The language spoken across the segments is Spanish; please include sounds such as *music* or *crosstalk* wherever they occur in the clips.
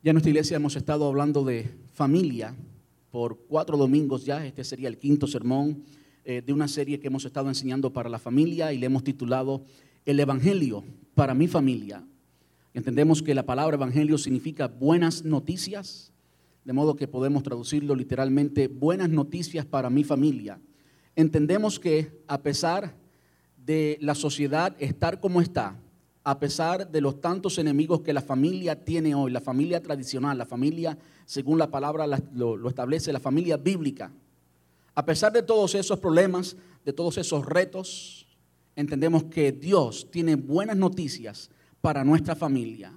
Ya en nuestra iglesia hemos estado hablando de familia por cuatro domingos ya. Este sería el quinto sermón eh, de una serie que hemos estado enseñando para la familia y le hemos titulado El Evangelio para mi familia. Entendemos que la palabra Evangelio significa buenas noticias, de modo que podemos traducirlo literalmente buenas noticias para mi familia. Entendemos que a pesar de la sociedad estar como está, a pesar de los tantos enemigos que la familia tiene hoy, la familia tradicional, la familia, según la palabra lo, establece, la familia bíblica, a pesar de todos esos problemas, de todos esos retos, entendemos que Dios tiene buenas noticias para nuestra familia.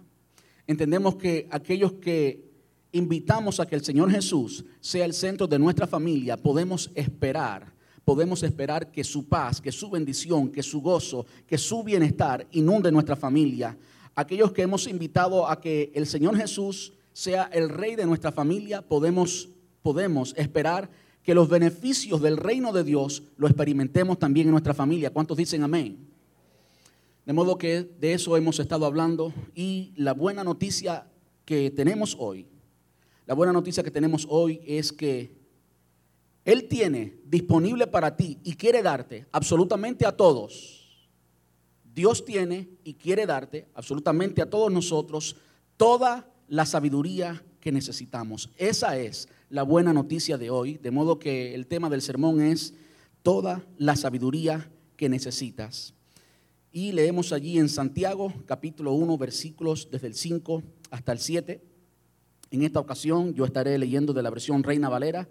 Entendemos que aquellos que invitamos a que el Señor Jesús sea el centro de nuestra familia, podemos esperar podemos esperar que su paz, que su bendición, que su gozo, que su bienestar inunde nuestra familia. Aquellos que hemos invitado a que el Señor Jesús sea el rey de nuestra familia, podemos, podemos esperar que los beneficios del reino de Dios lo experimentemos también en nuestra familia. ¿Cuántos dicen amén? De modo que de eso hemos estado hablando y la buena noticia que tenemos hoy, la buena noticia que tenemos hoy es que él tiene disponible para ti y quiere darte absolutamente a todos. Dios tiene y quiere darte absolutamente a todos nosotros toda la sabiduría que necesitamos. Esa es la buena noticia de hoy, de modo que el tema del sermón es toda la sabiduría que necesitas. Y leemos allí en Santiago capítulo 1 versículos desde el 5 hasta el 7. En esta ocasión yo estaré leyendo de la versión Reina Valera.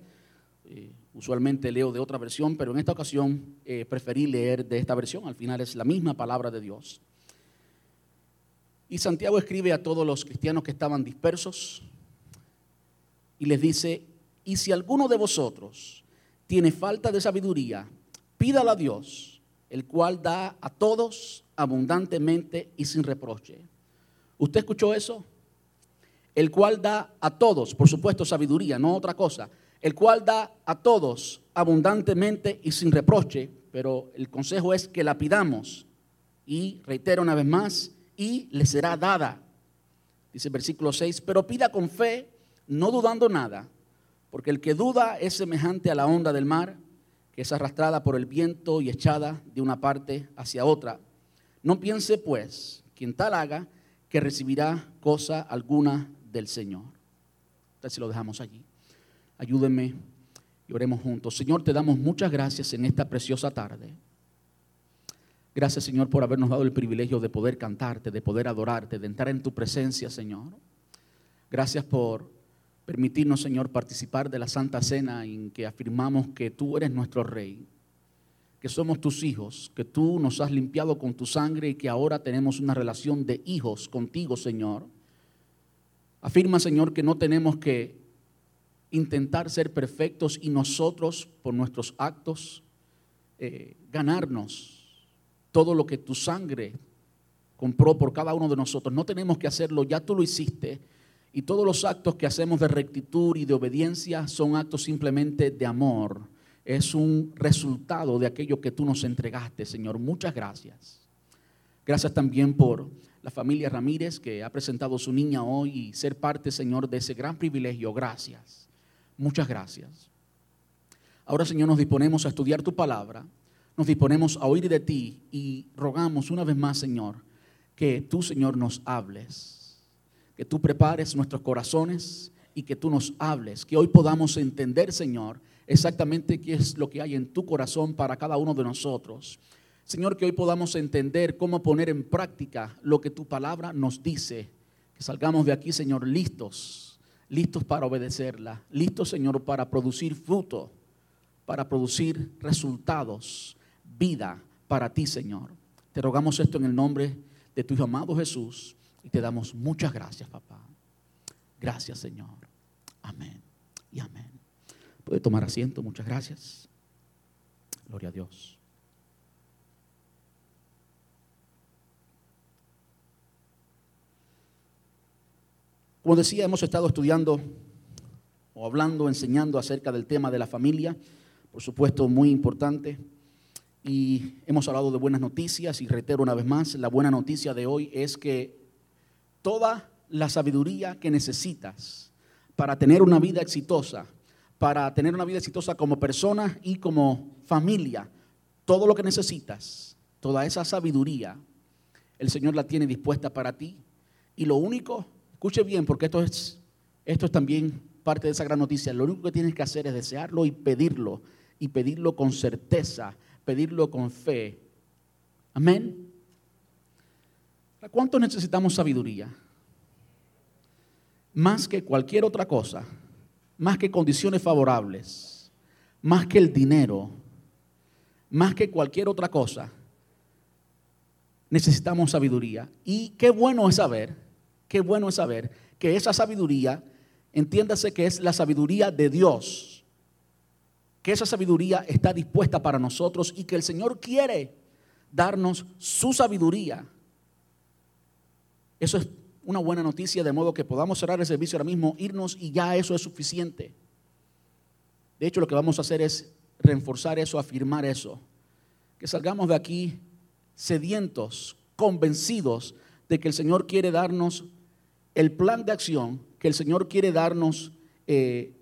Eh, Usualmente leo de otra versión, pero en esta ocasión eh, preferí leer de esta versión. Al final es la misma palabra de Dios. Y Santiago escribe a todos los cristianos que estaban dispersos y les dice, y si alguno de vosotros tiene falta de sabiduría, pídala a Dios, el cual da a todos abundantemente y sin reproche. ¿Usted escuchó eso? El cual da a todos, por supuesto, sabiduría, no otra cosa el cual da a todos abundantemente y sin reproche, pero el consejo es que la pidamos. Y reitero una vez más, y le será dada. Dice el versículo 6, pero pida con fe, no dudando nada, porque el que duda es semejante a la onda del mar, que es arrastrada por el viento y echada de una parte hacia otra. No piense pues, quien tal haga, que recibirá cosa alguna del Señor. Entonces lo dejamos allí. Ayúdenme y oremos juntos. Señor, te damos muchas gracias en esta preciosa tarde. Gracias, Señor, por habernos dado el privilegio de poder cantarte, de poder adorarte, de entrar en tu presencia, Señor. Gracias por permitirnos, Señor, participar de la Santa Cena en que afirmamos que tú eres nuestro Rey, que somos tus hijos, que tú nos has limpiado con tu sangre y que ahora tenemos una relación de hijos contigo, Señor. Afirma, Señor, que no tenemos que intentar ser perfectos y nosotros, por nuestros actos, eh, ganarnos todo lo que tu sangre compró por cada uno de nosotros. No tenemos que hacerlo, ya tú lo hiciste. Y todos los actos que hacemos de rectitud y de obediencia son actos simplemente de amor. Es un resultado de aquello que tú nos entregaste, Señor. Muchas gracias. Gracias también por la familia Ramírez que ha presentado su niña hoy y ser parte, Señor, de ese gran privilegio. Gracias. Muchas gracias. Ahora, Señor, nos disponemos a estudiar tu palabra, nos disponemos a oír de ti y rogamos una vez más, Señor, que tú, Señor, nos hables, que tú prepares nuestros corazones y que tú nos hables, que hoy podamos entender, Señor, exactamente qué es lo que hay en tu corazón para cada uno de nosotros. Señor, que hoy podamos entender cómo poner en práctica lo que tu palabra nos dice. Que salgamos de aquí, Señor, listos listos para obedecerla, listos, Señor, para producir fruto, para producir resultados, vida para ti, Señor. Te rogamos esto en el nombre de tu amado Jesús y te damos muchas gracias, papá. Gracias, Señor. Amén y amén. Puede tomar asiento, muchas gracias. Gloria a Dios. Como decía, hemos estado estudiando o hablando, enseñando acerca del tema de la familia, por supuesto muy importante, y hemos hablado de buenas noticias y reitero una vez más, la buena noticia de hoy es que toda la sabiduría que necesitas para tener una vida exitosa, para tener una vida exitosa como persona y como familia. Todo lo que necesitas, toda esa sabiduría, el Señor la tiene dispuesta para ti. Y lo único, escuche bien, porque esto es, esto es también parte de esa gran noticia, lo único que tienes que hacer es desearlo y pedirlo, y pedirlo con certeza, pedirlo con fe. Amén. ¿Cuánto necesitamos sabiduría? Más que cualquier otra cosa, más que condiciones favorables, más que el dinero, más que cualquier otra cosa, necesitamos sabiduría. Y qué bueno es saber, qué bueno es saber que esa sabiduría, entiéndase que es la sabiduría de Dios, que esa sabiduría está dispuesta para nosotros y que el Señor quiere darnos su sabiduría eso es una buena noticia, de modo que podamos cerrar el servicio ahora mismo, irnos y ya eso es suficiente. De hecho, lo que vamos a hacer es reforzar eso, afirmar eso. Que salgamos de aquí sedientos, convencidos de que el Señor quiere darnos el plan de acción, que el Señor quiere darnos eh,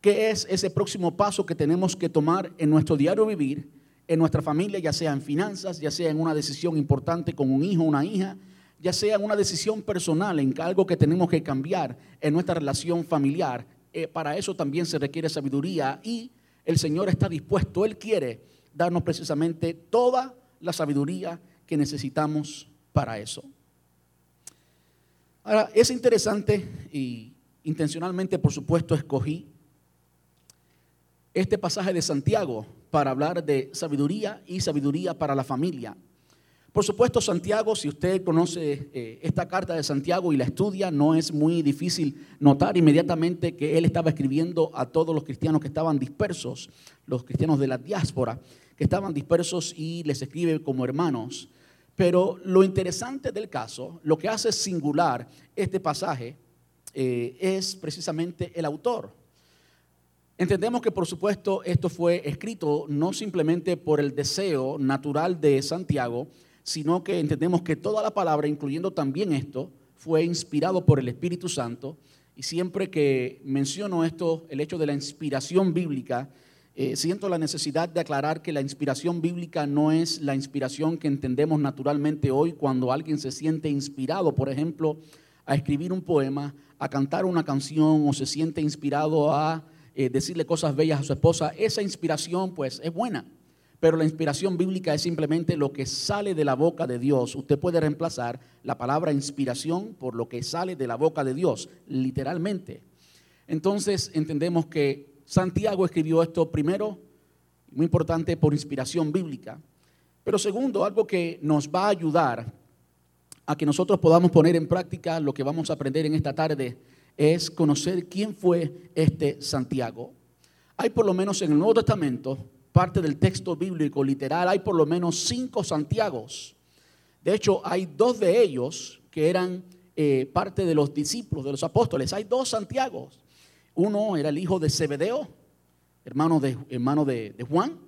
qué es ese próximo paso que tenemos que tomar en nuestro diario vivir, en nuestra familia, ya sea en finanzas, ya sea en una decisión importante con un hijo, una hija, ya sea una decisión personal, en algo que tenemos que cambiar en nuestra relación familiar, eh, para eso también se requiere sabiduría y el Señor está dispuesto, Él quiere darnos precisamente toda la sabiduría que necesitamos para eso. Ahora, es interesante y intencionalmente, por supuesto, escogí este pasaje de Santiago para hablar de sabiduría y sabiduría para la familia. Por supuesto, Santiago, si usted conoce eh, esta carta de Santiago y la estudia, no es muy difícil notar inmediatamente que él estaba escribiendo a todos los cristianos que estaban dispersos, los cristianos de la diáspora, que estaban dispersos y les escribe como hermanos. Pero lo interesante del caso, lo que hace singular este pasaje, eh, es precisamente el autor. Entendemos que por supuesto esto fue escrito no simplemente por el deseo natural de Santiago, sino que entendemos que toda la palabra, incluyendo también esto, fue inspirado por el Espíritu Santo. Y siempre que menciono esto, el hecho de la inspiración bíblica, eh, siento la necesidad de aclarar que la inspiración bíblica no es la inspiración que entendemos naturalmente hoy cuando alguien se siente inspirado, por ejemplo, a escribir un poema, a cantar una canción o se siente inspirado a eh, decirle cosas bellas a su esposa. Esa inspiración pues es buena. Pero la inspiración bíblica es simplemente lo que sale de la boca de Dios. Usted puede reemplazar la palabra inspiración por lo que sale de la boca de Dios, literalmente. Entonces entendemos que Santiago escribió esto primero, muy importante, por inspiración bíblica. Pero segundo, algo que nos va a ayudar a que nosotros podamos poner en práctica lo que vamos a aprender en esta tarde es conocer quién fue este Santiago. Hay por lo menos en el Nuevo Testamento parte del texto bíblico literal, hay por lo menos cinco Santiagos. De hecho, hay dos de ellos que eran eh, parte de los discípulos, de los apóstoles. Hay dos Santiagos. Uno era el hijo de Zebedeo, hermano de, hermano de, Juan,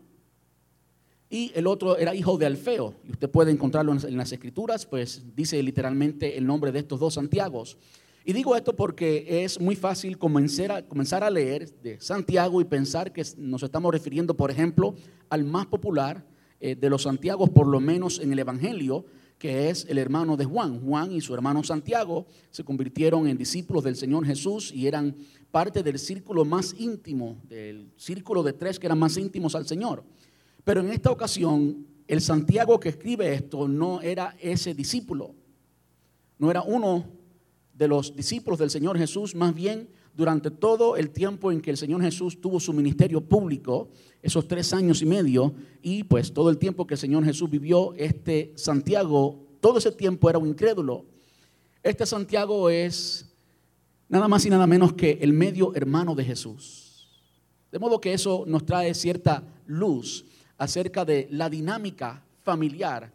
y el otro era hijo de Alfeo. Y usted puede encontrarlo en, las escrituras, pues dice literalmente el nombre de estos dos Santiagos. Y digo esto porque es muy fácil comenzar a, comenzar a leer de Santiago y pensar que nos estamos refiriendo, por ejemplo, al más popular eh, de los Santiagos, por lo menos en el Evangelio, que es el hermano de Juan. Juan y su hermano Santiago se convirtieron en discípulos del Señor Jesús y eran parte del círculo más íntimo, del círculo de tres que eran más íntimos al Señor. Pero en esta ocasión, el Santiago que escribe esto no era ese discípulo, no era uno de los discípulos del Señor Jesús, más bien durante todo el tiempo en que el Señor Jesús tuvo su ministerio público, esos tres años y medio, y pues todo el tiempo que el Señor Jesús vivió, este Santiago, todo ese tiempo era un incrédulo. Este Santiago es nada más y nada menos que el medio hermano de Jesús. De modo que eso nos trae cierta luz acerca de la dinámica familiar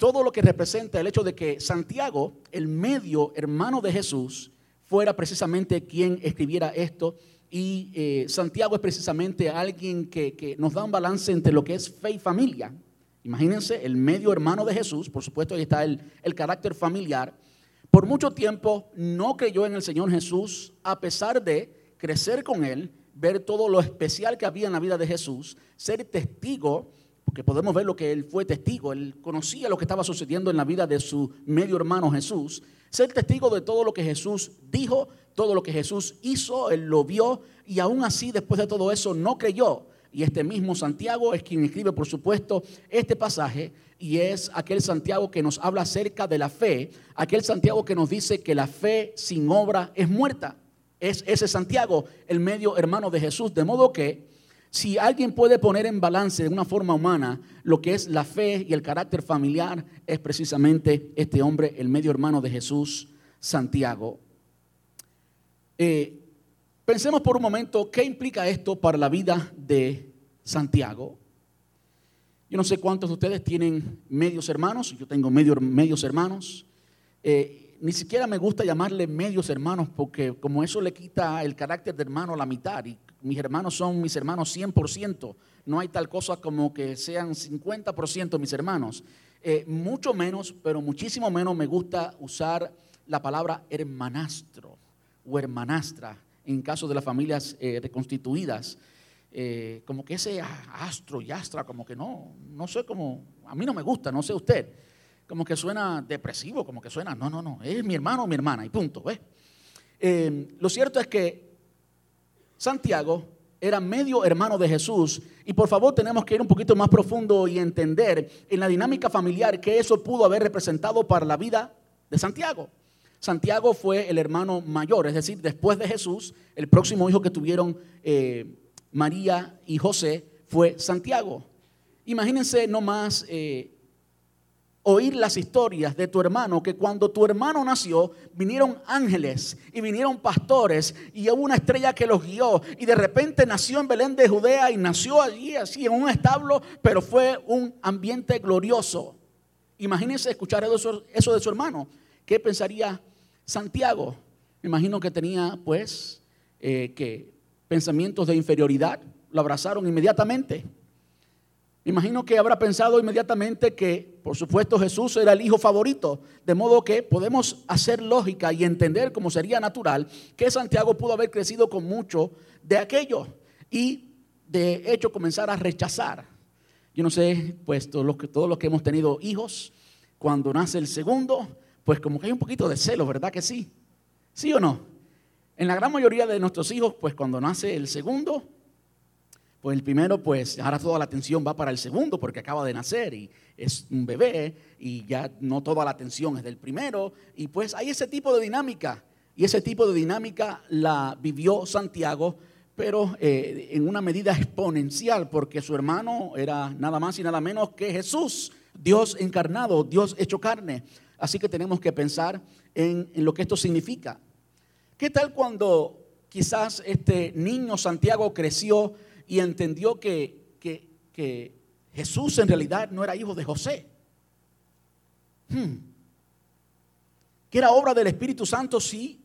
todo lo que representa el hecho de que Santiago, el medio hermano de Jesús, fuera precisamente quien escribiera esto. Y eh, Santiago es precisamente alguien que, nos da un balance entre lo que es fe y familia. Imagínense, el medio hermano de Jesús, por supuesto ahí está el, el carácter familiar, por mucho tiempo no creyó en el Señor Jesús, a pesar de crecer con Él, ver todo lo especial que había en la vida de Jesús, ser testigo, porque podemos ver lo que Él fue testigo, Él conocía lo que estaba sucediendo en la vida de su medio hermano Jesús, ser testigo de todo lo que Jesús dijo, todo lo que Jesús hizo, Él lo vio. Y aún así después de todo eso no creyó. Y este mismo Santiago es quien escribe, por supuesto, este pasaje. Y es aquel Santiago que nos habla acerca de la fe, aquel Santiago que nos dice que la fe sin obra es muerta. Es ese Santiago, el medio hermano de Jesús, de modo que si alguien puede poner en balance de una forma humana lo que es la fe y el carácter familiar, es precisamente este hombre, el medio hermano de Jesús, Santiago. Eh, pensemos por un momento qué implica esto para la vida de Santiago. Yo no sé cuántos de ustedes tienen medios hermanos, yo tengo medios hermanos. Eh, ni siquiera me gusta llamarle medios hermanos porque como eso le quita el carácter de hermano a la mitad y mis hermanos son mis hermanos 100%, no hay tal cosa como que sean 50% mis hermanos. Eh, mucho menos, pero muchísimo menos me gusta usar la palabra hermanastro o hermanastra en caso de las familias eh, reconstituidas. Eh, como que ese astro y astra, como que no, no sé cómo, a mí no me gusta, no sé usted, como que suena depresivo, como que suena, no, no, no, es mi hermano o mi hermana, y punto. Eh, lo cierto es que Santiago era medio hermano de Jesús, y por favor tenemos que ir un poquito más profundo y entender en la dinámica familiar que eso pudo haber representado para la vida de Santiago. Santiago fue el hermano mayor, es decir, después de Jesús, el próximo hijo que tuvieron eh, María y José fue Santiago. Imagínense nomás eh, oír las historias de tu hermano, que cuando tu hermano nació, vinieron ángeles y vinieron pastores y hubo una estrella que los guió y de repente nació en Belén de Judea y nació allí así en un establo, pero fue un ambiente glorioso. Imagínense escuchar eso, de su hermano. ¿Qué pensaría Santiago? Me imagino que tenía pues eh, que pensamientos de inferioridad, lo abrazaron inmediatamente. Imagino que habrá pensado inmediatamente que, por supuesto, Jesús era el hijo favorito, de modo que podemos hacer lógica y entender como sería natural que Santiago pudo haber crecido con mucho de aquello y de hecho comenzar a rechazar. Yo no sé, pues todos los que, todos los que hemos tenido hijos, cuando nace el segundo, pues como que hay un poquito de celo, ¿verdad que sí? ¿Sí o no? En la gran mayoría de nuestros hijos, pues cuando nace el segundo, pues el primero, pues ahora toda la atención va para el segundo porque acaba de nacer y es un bebé y ya no toda la atención es del primero. Y pues hay ese tipo de dinámica. Y ese tipo de dinámica la vivió Santiago, pero eh, en una medida exponencial porque su hermano era nada más y nada menos que Jesús, Dios encarnado, Dios hecho carne. Así que tenemos que pensar en lo que esto significa. ¿Qué tal cuando quizás este niño Santiago creció y entendió que, que, Jesús en realidad no era hijo de José? Hmm. Que era obra del Espíritu Santo, sí.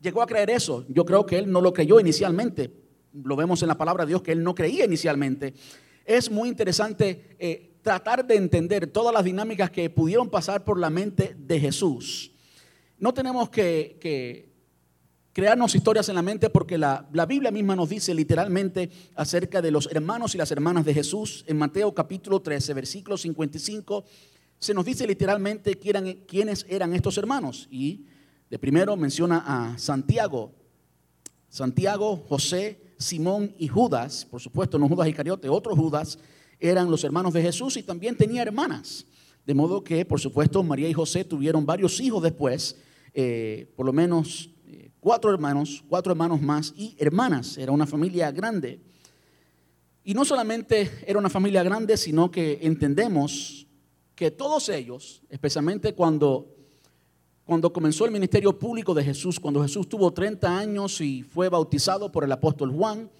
Llegó a creer eso. Yo creo que él no lo creyó inicialmente. Lo vemos en la palabra de Dios que él no creía inicialmente. Es muy interesante eh, tratar de entender todas las dinámicas que pudieron pasar por la mente de Jesús. No tenemos que, crearnos historias en la mente porque la, Biblia misma nos dice literalmente acerca de los hermanos y las hermanas de Jesús. En Mateo capítulo 13, versículo 55, se nos dice literalmente quiénes eran estos hermanos. Y de primero menciona a Santiago. Santiago, José, Simón y Judas, por supuesto no Judas Iscariote, otros Judas, eran los hermanos de Jesús y también tenía hermanas. De modo que, por supuesto, María y José tuvieron varios hijos después eh, por lo menos cuatro hermanos, cuatro hermanos más y hermanas. Era una familia grande. Y no solamente era una familia grande, sino que entendemos que todos ellos, especialmente cuando, cuando comenzó el ministerio público de Jesús, cuando Jesús tuvo 30 años y fue bautizado por el apóstol Juan,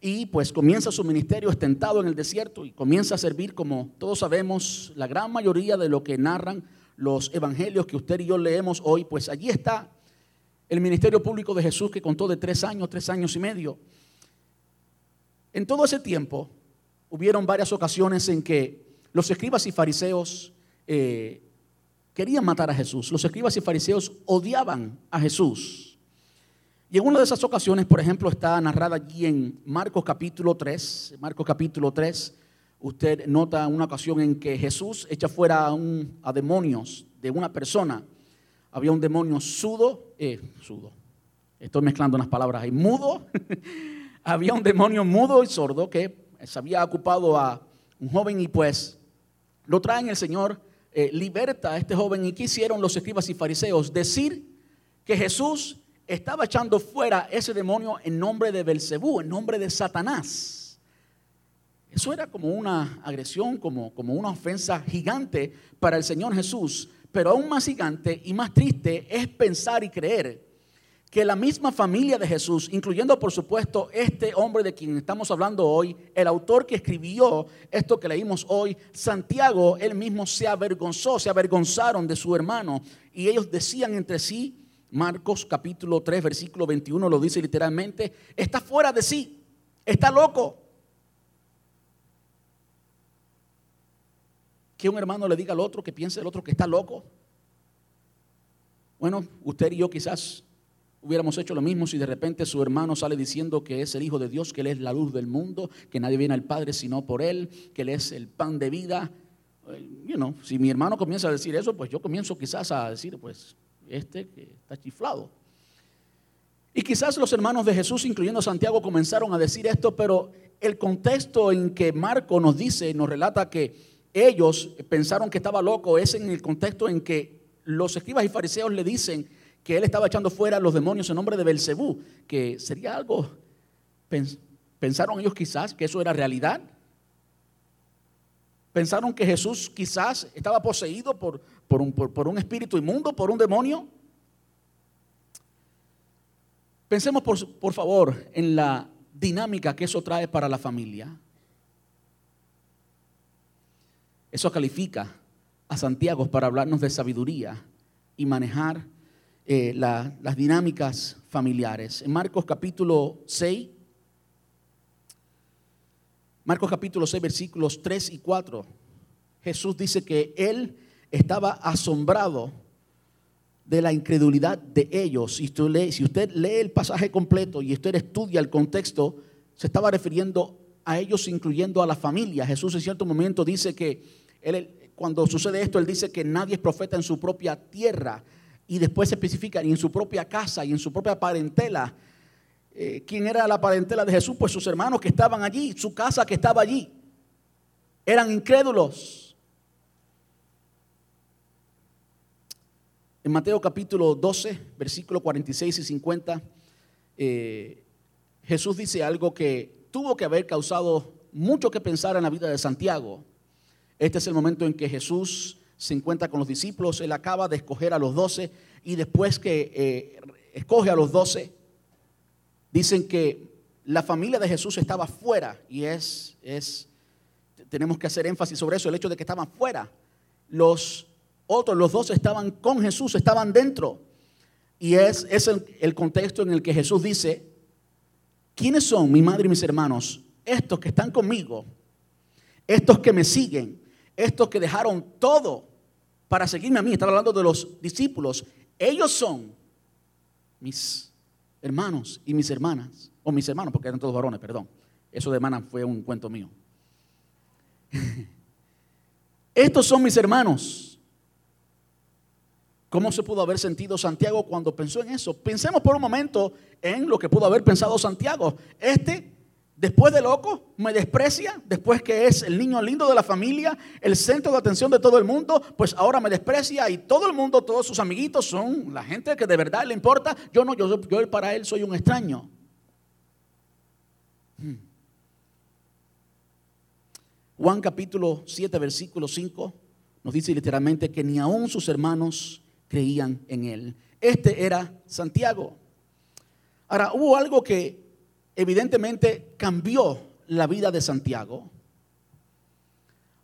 y pues comienza su ministerio estentado en el desierto y comienza a servir, como todos sabemos, la gran mayoría de lo que narran los evangelios que usted y yo leemos hoy, pues allí está el ministerio público de Jesús que contó de tres años, tres años y medio. En todo ese tiempo hubieron varias ocasiones en que los escribas y fariseos eh, querían matar a Jesús. Los escribas y fariseos odiaban a Jesús. Y en una de esas ocasiones, por ejemplo, está narrada allí en Marcos capítulo 3. Marcos capítulo 3, usted nota una ocasión en que Jesús echa fuera a, un, a demonios de una persona. Había un demonio sudo, eh, sudo, estoy mezclando unas palabras ahí, mudo. *laughs* Había un demonio mudo y sordo que se había ocupado a un joven y pues lo traen el Señor, eh, liberta a este joven. ¿Y qué hicieron los escribas y fariseos? Decir que Jesús estaba echando fuera ese demonio en nombre de Belcebú, en nombre de Satanás. Eso era como una agresión, como, como una ofensa gigante para el Señor Jesús. Pero aún más gigante y más triste es pensar y creer que la misma familia de Jesús, incluyendo por supuesto este hombre de quien estamos hablando hoy, el autor que escribió esto que leímos hoy, Santiago, él mismo se avergonzó, se avergonzaron de su hermano y ellos decían entre sí, Marcos capítulo 3 versículo 21 lo dice literalmente, está fuera de sí, está loco. Que un hermano le diga al otro que piense el otro que está loco. Bueno, usted y yo quizás Hubiéramos hecho lo mismo si de repente su hermano sale diciendo que es el Hijo de Dios, que Él es la luz del mundo, que nadie viene al Padre sino por Él, que Él es el pan de vida. You si mi hermano comienza a decir eso, pues yo comienzo quizás a decir, pues este que está chiflado. Y quizás los hermanos de Jesús, incluyendo Santiago, comenzaron a decir esto, pero el contexto en que Marco nos dice, nos relata que ellos pensaron que estaba loco, es en el contexto en que los escribas y fariseos le dicen, que él estaba echando fuera a los demonios en nombre de Belcebú, que sería algo, pensaron ellos quizás que eso era realidad. Pensaron que Jesús quizás estaba poseído por, por, un, por un espíritu inmundo, por un demonio. Pensemos por, por favor en la dinámica que eso trae para la familia. Eso califica a Santiago para hablarnos de sabiduría y manejar eh, las dinámicas familiares. En Marcos capítulo 6, Marcos capítulo 6, versículos 3 y 4, Jesús dice que él estaba asombrado de la incredulidad de ellos. Lee, si usted lee el pasaje completo y usted estudia el contexto, se estaba refiriendo a ellos incluyendo a la familia. Jesús en cierto momento dice que él, cuando sucede esto, él dice que nadie es profeta en su propia tierra y después especifica y en su propia casa y en su propia parentela. Eh, ¿Quién era la parentela de Jesús? Pues sus hermanos que estaban allí, su casa que estaba allí. Eran incrédulos. En Mateo capítulo 12, versículo 46 y 50, eh, Jesús dice algo que tuvo que haber causado mucho que pensar en la vida de Santiago. Este es el momento en que Jesús se encuentra con los discípulos, él acaba de escoger a los doce y después que eh, escoge a los doce, dicen que la familia de Jesús estaba fuera y es, es, tenemos que hacer énfasis sobre eso, el hecho de que estaban fuera. Los otros, los doce estaban con Jesús, estaban dentro. Y es, es el, el contexto en el que Jesús dice, ¿quiénes son mi madre y mis hermanos? Estos que están conmigo, estos que me siguen, estos que dejaron todo para seguirme a mí. Estaba hablando de los discípulos. Ellos son mis hermanos y mis hermanas. O mis hermanos, porque eran todos varones, perdón. Eso de hermana fue un cuento mío. *laughs* Estos son mis hermanos. ¿Cómo se pudo haber sentido Santiago cuando pensó en eso? Pensemos por un momento en lo que pudo haber pensado Santiago. Este Después de loco, me desprecia, después que es el niño lindo de la familia, el centro de atención de todo el mundo, pues ahora me desprecia y todo el mundo, todos sus amiguitos son la gente que de verdad le importa. Yo no, yo, yo para él soy un extraño. Hmm. Juan capítulo 7, versículo 5 nos dice literalmente que ni aún sus hermanos creían en él. Este era Santiago. Ahora, hubo algo que evidentemente cambió la vida de Santiago.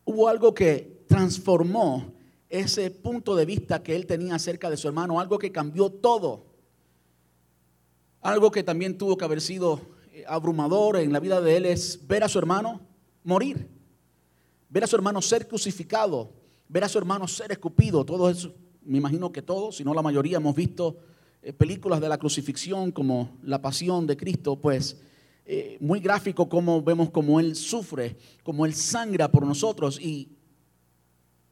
Hubo algo que transformó ese punto de vista que él tenía acerca de su hermano, algo que cambió todo. Algo que también tuvo que haber sido eh, abrumador en la vida de él es ver a su hermano morir, ver a su hermano ser crucificado, ver a su hermano ser escupido, todo eso me imagino que todos, si no la mayoría, hemos visto películas de la crucifixión como La Pasión de Cristo, pues eh, muy gráfico como vemos como Él sufre, como Él sangra por nosotros y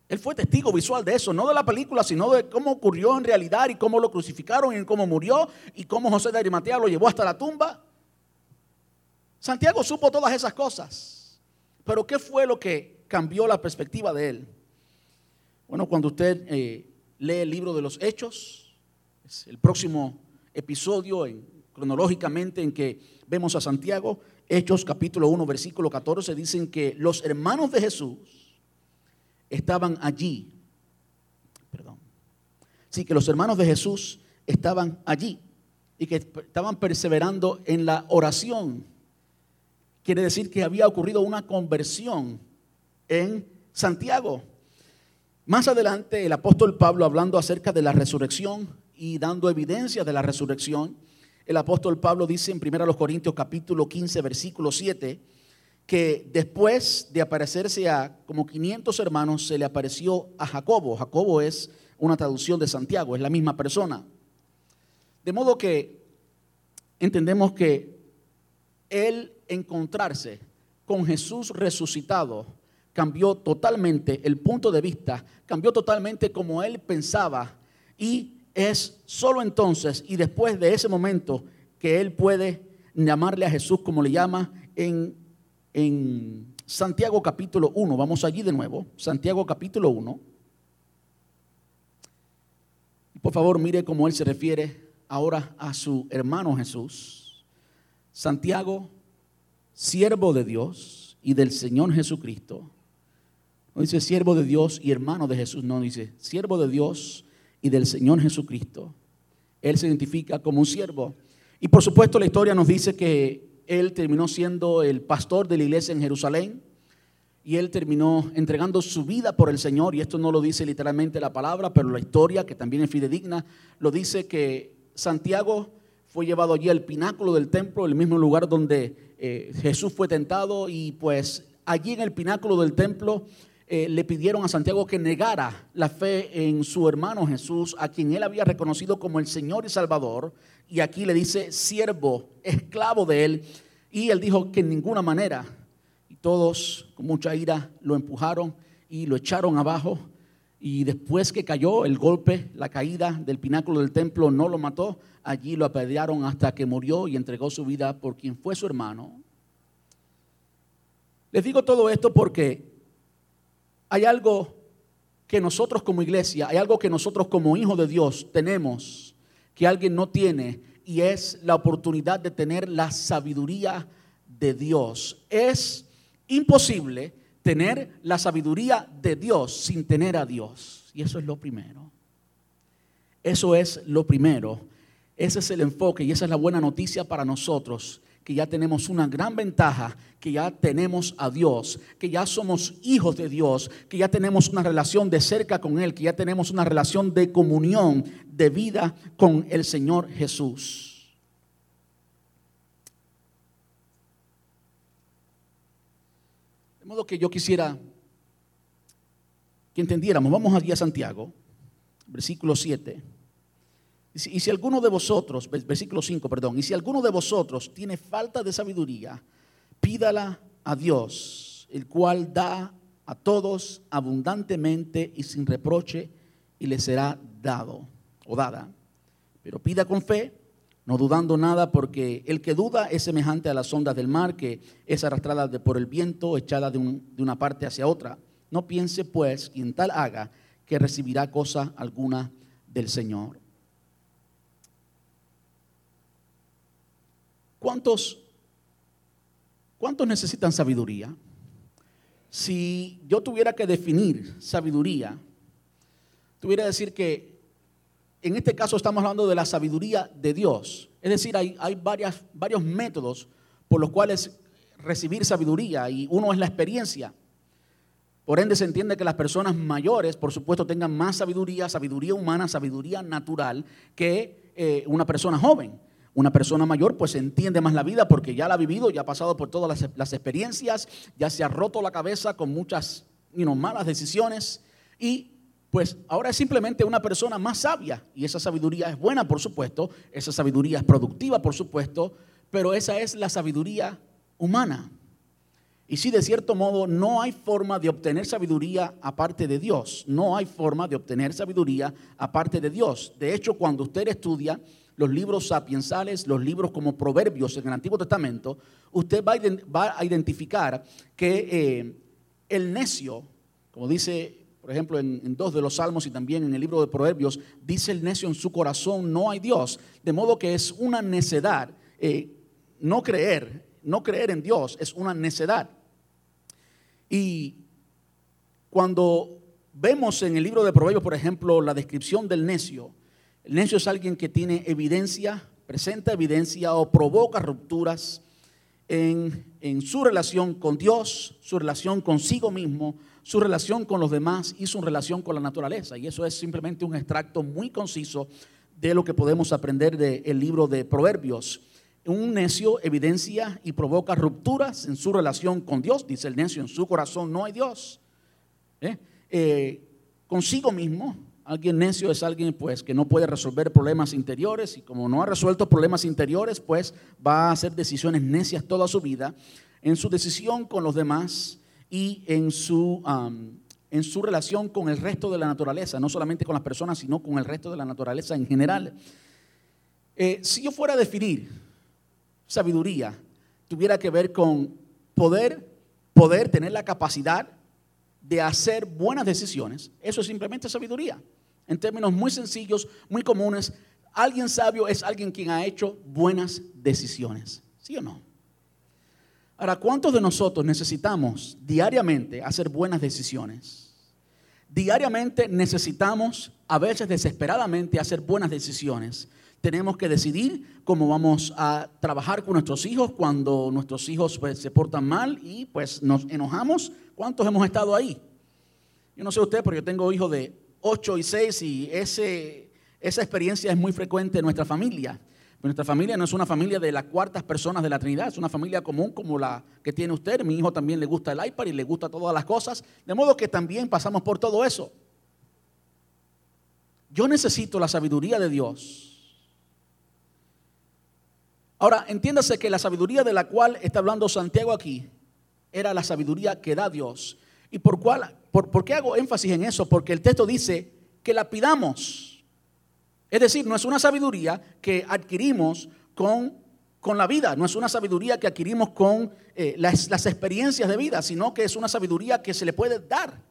Él fue testigo visual de eso, no de la película, sino de cómo ocurrió en realidad y cómo lo crucificaron y cómo murió y cómo José de Arimatea lo llevó hasta la tumba. Santiago supo todas esas cosas, pero ¿qué fue lo que cambió la perspectiva de Él? Bueno, cuando usted eh, lee el libro de los Hechos, el próximo episodio en, cronológicamente en que vemos a Santiago, Hechos capítulo 1, versículo 14, dicen que los hermanos de Jesús estaban allí. Perdón. Sí, que los hermanos de Jesús estaban allí y que estaban perseverando en la oración. Quiere decir que había ocurrido una conversión en Santiago. Más adelante el apóstol Pablo hablando acerca de la resurrección y dando evidencia de la resurrección, el apóstol Pablo dice en 1 Corintios capítulo 15, versículo 7, que después de aparecerse a como 500 hermanos, se le apareció a Jacobo. Jacobo es una traducción de Santiago, es la misma persona. De modo que entendemos que el encontrarse con Jesús resucitado cambió totalmente el punto de vista, cambió totalmente como él pensaba y es solo entonces y después de ese momento que él puede llamarle a Jesús como le llama en, en Santiago capítulo 1. Vamos allí de nuevo. Santiago capítulo 1. Por favor, mire cómo él se refiere ahora a su hermano Jesús. Santiago, siervo de Dios y del Señor Jesucristo. No dice siervo de Dios y hermano de Jesús, no dice siervo de Dios y del Señor Jesucristo. Él se identifica como un siervo. Y por supuesto la historia nos dice que él terminó siendo el pastor de la iglesia en Jerusalén y él terminó entregando su vida por el Señor. Y esto no lo dice literalmente la palabra, pero la historia, que también es fidedigna, lo dice que Santiago fue llevado allí al pináculo del templo, el mismo lugar donde eh, Jesús fue tentado y pues allí en el pináculo del templo eh, le pidieron a Santiago que negara la fe en su hermano Jesús, a quien él había reconocido como el Señor y Salvador. Y aquí le dice siervo, esclavo de él. Y él dijo que en ninguna manera. Y todos con mucha ira lo empujaron y lo echaron abajo. Y después que cayó el golpe, la caída del pináculo del templo no lo mató. Allí lo apedrearon hasta que murió y entregó su vida por quien fue su hermano. Les digo todo esto porque hay algo que nosotros como iglesia, hay algo que nosotros como hijos de Dios tenemos que alguien no tiene y es la oportunidad de tener la sabiduría de Dios. Es imposible tener la sabiduría de Dios sin tener a Dios. Y eso es lo primero. Eso es lo primero. Ese es el enfoque y esa es la buena noticia para nosotros que ya tenemos una gran ventaja, que ya tenemos a Dios, que ya somos hijos de Dios, que ya tenemos una relación de cerca con Él, que ya tenemos una relación de comunión, de vida con el Señor Jesús. De modo que yo quisiera que entendiéramos, vamos aquí a Santiago, versículo 7. Y si, alguno de vosotros, versículo 5, perdón, y si alguno de vosotros tiene falta de sabiduría, pídala a Dios, el cual da a todos abundantemente y sin reproche, y le será dado o dada. Pero pida con fe, no dudando nada, porque el que duda es semejante a las ondas del mar, que es arrastrada por el viento, echada de, de una parte hacia otra. No piense, pues, quien tal haga, que recibirá cosa alguna del Señor. ¿Cuántos, ¿Cuántos necesitan sabiduría? Si yo tuviera que definir sabiduría, tuviera que decir que en este caso estamos hablando de la sabiduría de Dios. Es decir, hay, varias, varios métodos por los cuales recibir sabiduría y uno es la experiencia. Por ende se entiende que las personas mayores, por supuesto, tengan más sabiduría, sabiduría humana, sabiduría natural, que eh, una persona joven. Una persona mayor pues entiende más la vida porque ya la ha vivido, ya ha pasado por todas las, experiencias, ya se ha roto la cabeza con muchas malas decisiones y pues ahora es simplemente una persona más sabia. Y esa sabiduría es buena, por supuesto, esa sabiduría es productiva, por supuesto, pero esa es la sabiduría humana. Y si de cierto modo no hay forma de obtener sabiduría aparte de Dios. No hay forma de obtener sabiduría aparte de Dios. De hecho, cuando usted estudia los libros sapiensales, los libros como proverbios en el Antiguo Testamento, usted va a identificar que eh, el necio, como dice, por ejemplo, en, dos de los salmos y también en el libro de proverbios, dice el necio en su corazón, no hay Dios. De modo que es una necedad. Eh, no creer, no creer en Dios es una necedad. Y cuando vemos en el libro de Proverbios, por ejemplo, la descripción del necio, el necio es alguien que tiene evidencia, presenta evidencia o provoca rupturas en, en, su relación con Dios, su relación consigo mismo, su relación con los demás y su relación con la naturaleza. Y eso es simplemente un extracto muy conciso de lo que podemos aprender del libro de Proverbios. Un necio evidencia y provoca rupturas en su relación con Dios. Dice el necio, en su corazón no hay Dios. ¿Eh? Eh, consigo mismo, alguien necio es alguien pues que no puede resolver problemas interiores y como no ha resuelto problemas interiores, pues va a hacer decisiones necias toda su vida en su decisión con los demás y en su, en su relación con el resto de la naturaleza, no solamente con las personas, sino con el resto de la naturaleza en general. Eh, si yo fuera a definir sabiduría tuviera que ver con poder, poder tener la capacidad de hacer buenas decisiones. Eso es simplemente sabiduría. En términos muy sencillos, muy comunes, alguien sabio es alguien quien ha hecho buenas decisiones. ¿Sí o no? Ahora, ¿cuántos de nosotros necesitamos diariamente hacer buenas decisiones? Diariamente necesitamos, a veces desesperadamente, hacer buenas decisiones tenemos que decidir cómo vamos a trabajar con nuestros hijos cuando nuestros hijos pues, se portan mal y pues nos enojamos. ¿Cuántos hemos estado ahí? Yo no sé usted, pero yo tengo hijos de 8 y 6 y ese, esa experiencia es muy frecuente en nuestra familia. nuestra familia no es una familia de las cuartas personas de la Trinidad, es una familia común como la que tiene usted. Mi hijo también le gusta el iPad y le gusta todas las cosas, de modo que también pasamos por todo eso. Yo necesito la sabiduría de Dios Ahora, entiéndase que la sabiduría de la cual está hablando Santiago aquí era la sabiduría que da Dios. ¿Y por, cuál, por, qué hago énfasis en eso? Porque el texto dice que la pidamos. Es decir, no es una sabiduría que adquirimos con, con la vida, no es una sabiduría que adquirimos con eh, las, las experiencias de vida, sino que es una sabiduría que se le puede dar.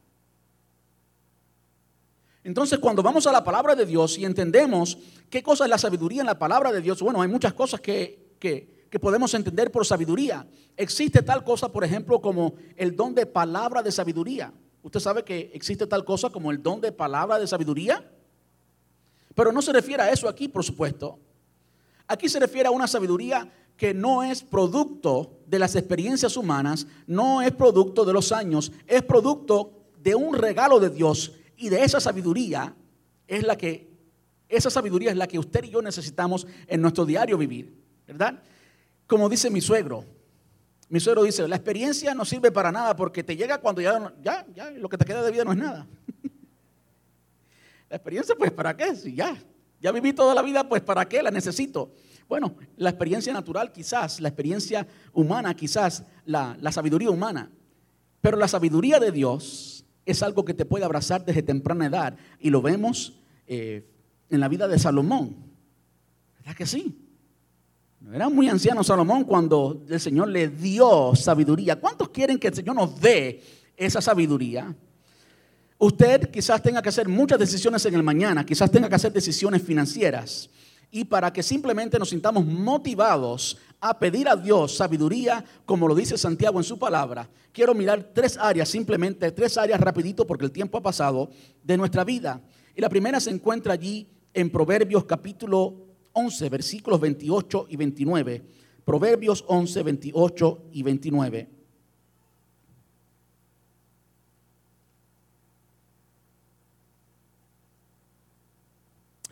Entonces, cuando vamos a la palabra de Dios y entendemos qué cosa es la sabiduría en la palabra de Dios, bueno, hay muchas cosas que, podemos entender por sabiduría. Existe tal cosa, por ejemplo, como el don de palabra de sabiduría. ¿Usted sabe que existe tal cosa como el don de palabra de sabiduría? Pero no se refiere a eso aquí, por supuesto. Aquí se refiere a una sabiduría que no es producto de las experiencias humanas, no es producto de los años, es producto de un regalo de Dios y de esa sabiduría es la que, esa sabiduría es la que usted y yo necesitamos en nuestro diario vivir, ¿verdad? Como dice mi suegro, mi suegro dice, la experiencia no sirve para nada porque te llega cuando ya, ya, ya lo que te queda de vida no es nada. *laughs* la experiencia, pues, ¿para qué? Si ya, ya viví toda la vida, pues, ¿para qué la necesito? Bueno, la experiencia natural quizás, la experiencia humana quizás, la, la sabiduría humana, pero la sabiduría de Dios es algo que te puede abrazar desde temprana edad. Y lo vemos eh, en la vida de Salomón. ¿Verdad que sí? Era muy anciano Salomón cuando el Señor le dio sabiduría. ¿Cuántos quieren que el Señor nos dé esa sabiduría? Usted quizás tenga que hacer muchas decisiones en el mañana, quizás tenga que hacer decisiones financieras. Y para que simplemente nos sintamos motivados a pedir a Dios sabiduría, como lo dice Santiago en su palabra, quiero mirar tres áreas, simplemente tres áreas rapidito porque el tiempo ha pasado, de nuestra vida. Y la primera se encuentra allí en Proverbios capítulo 11, versículos 28 y 29. Proverbios 11, 28 y 29.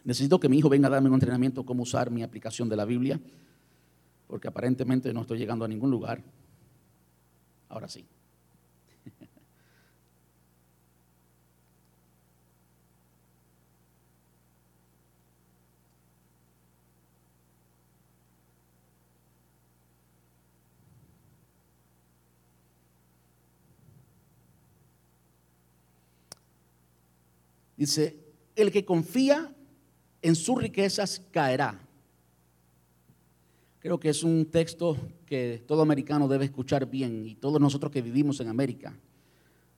Necesito que mi hijo venga a darme un entrenamiento cómo usar mi aplicación de la Biblia porque aparentemente no estoy llegando a ningún lugar. Ahora sí. Dice, el que confía en sus riquezas caerá. Creo que es un texto que todo americano debe escuchar bien y todos nosotros que vivimos en América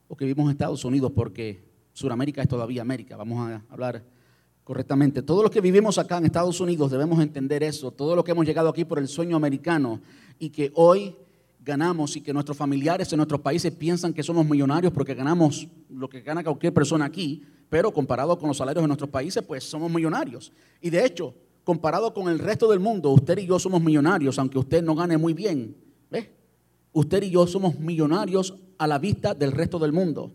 o que vivimos en Estados Unidos, porque Sudamérica es todavía América, vamos a hablar correctamente. Todos los que vivimos acá en Estados Unidos debemos entender eso, todos los que hemos llegado aquí por el sueño americano y que hoy ganamos y que nuestros familiares en nuestros países piensan que somos millonarios porque ganamos lo que gana cualquier persona aquí, pero comparado con los salarios de nuestros países, pues somos millonarios. Y de hecho, comparado con el resto del mundo, usted y yo somos millonarios, aunque usted no gane muy bien. ¿Ves? Usted y yo somos millonarios a la vista del resto del mundo.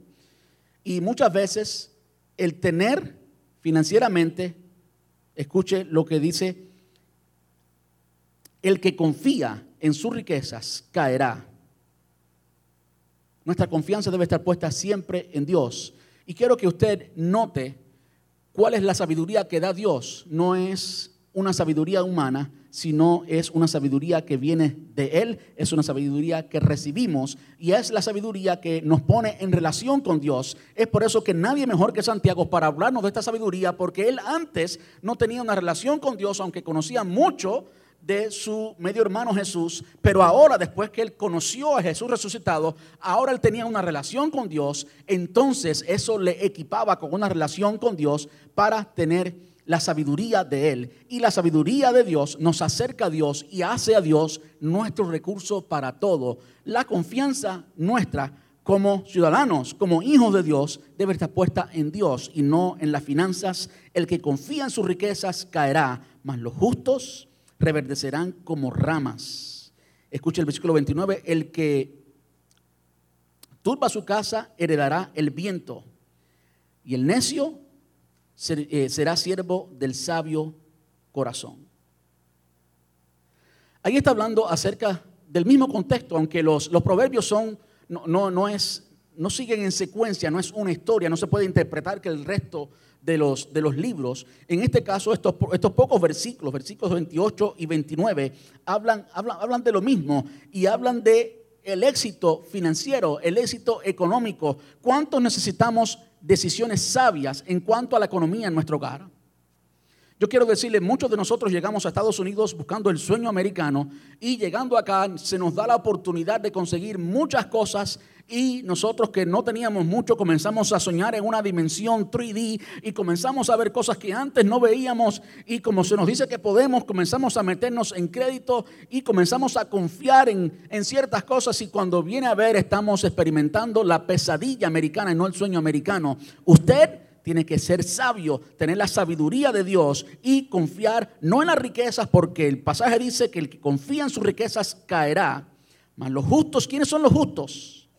Y muchas veces el tener financieramente, escuche lo que dice, el que confía en sus riquezas caerá. Nuestra confianza debe estar puesta siempre en Dios. Y quiero que usted note cuál es la sabiduría que da Dios. No es una sabiduría humana, sino es una sabiduría que viene de Él, es una sabiduría que recibimos y es la sabiduría que nos pone en relación con Dios. Es por eso que nadie mejor que Santiago para hablarnos de esta sabiduría, porque Él antes no tenía una relación con Dios, aunque conocía mucho de su medio hermano Jesús, pero ahora después que él conoció a Jesús resucitado, ahora él tenía una relación con Dios, entonces eso le equipaba con una relación con Dios para tener la sabiduría de Él. Y la sabiduría de Dios nos acerca a Dios y hace a Dios nuestro recurso para todo. La confianza nuestra como ciudadanos, como hijos de Dios, debe estar puesta en Dios y no en las finanzas. El que confía en sus riquezas caerá, mas los justos reverdecerán como ramas. Escucha el versículo 29, el que turba su casa heredará el viento y el necio eh, será siervo del sabio corazón. Ahí está hablando acerca del mismo contexto, aunque los, los proverbios son, no, no, no, es, no siguen en secuencia, no es una historia, no se puede interpretar que el resto de los, de los libros. En este caso, estos, estos pocos versículos, versículos 28 y 29, hablan, hablan, hablan de lo mismo y hablan de el éxito financiero, el éxito económico. ¿Cuánto necesitamos decisiones sabias en cuanto a la economía en nuestro hogar? Yo quiero decirle, muchos de nosotros llegamos a Estados Unidos buscando el sueño americano y llegando acá se nos da la oportunidad de conseguir muchas cosas y nosotros que no teníamos mucho comenzamos a soñar en una dimensión 3D y comenzamos a ver cosas que antes no veíamos y como se nos dice que podemos, comenzamos a meternos en crédito y comenzamos a confiar en, en ciertas cosas y cuando viene a ver estamos experimentando la pesadilla americana y no el sueño americano. Usted tiene que ser sabio, tener la sabiduría de Dios y confiar no en las riquezas, porque el pasaje dice que el que confía en sus riquezas caerá. Mas los justos, ¿quiénes son los justos?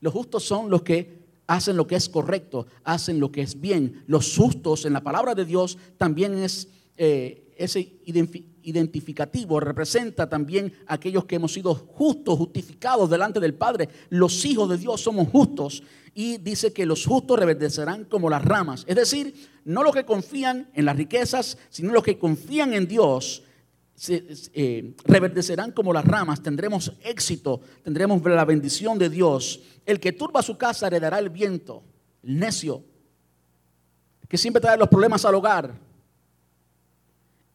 Los justos son los que hacen lo que es correcto, hacen lo que es bien. Los justos en la palabra de Dios también es eh, ese identificativo, representa también aquellos que hemos sido justos, justificados delante del Padre. Los hijos de Dios somos justos y dice que los justos reverdecerán como las ramas. Es decir, no los que confían en las riquezas, sino los que confían en Dios. Eh, reverdecerán como las ramas, tendremos éxito, tendremos la bendición de Dios. El que turba su casa heredará el viento, el necio, que siempre trae los problemas al hogar,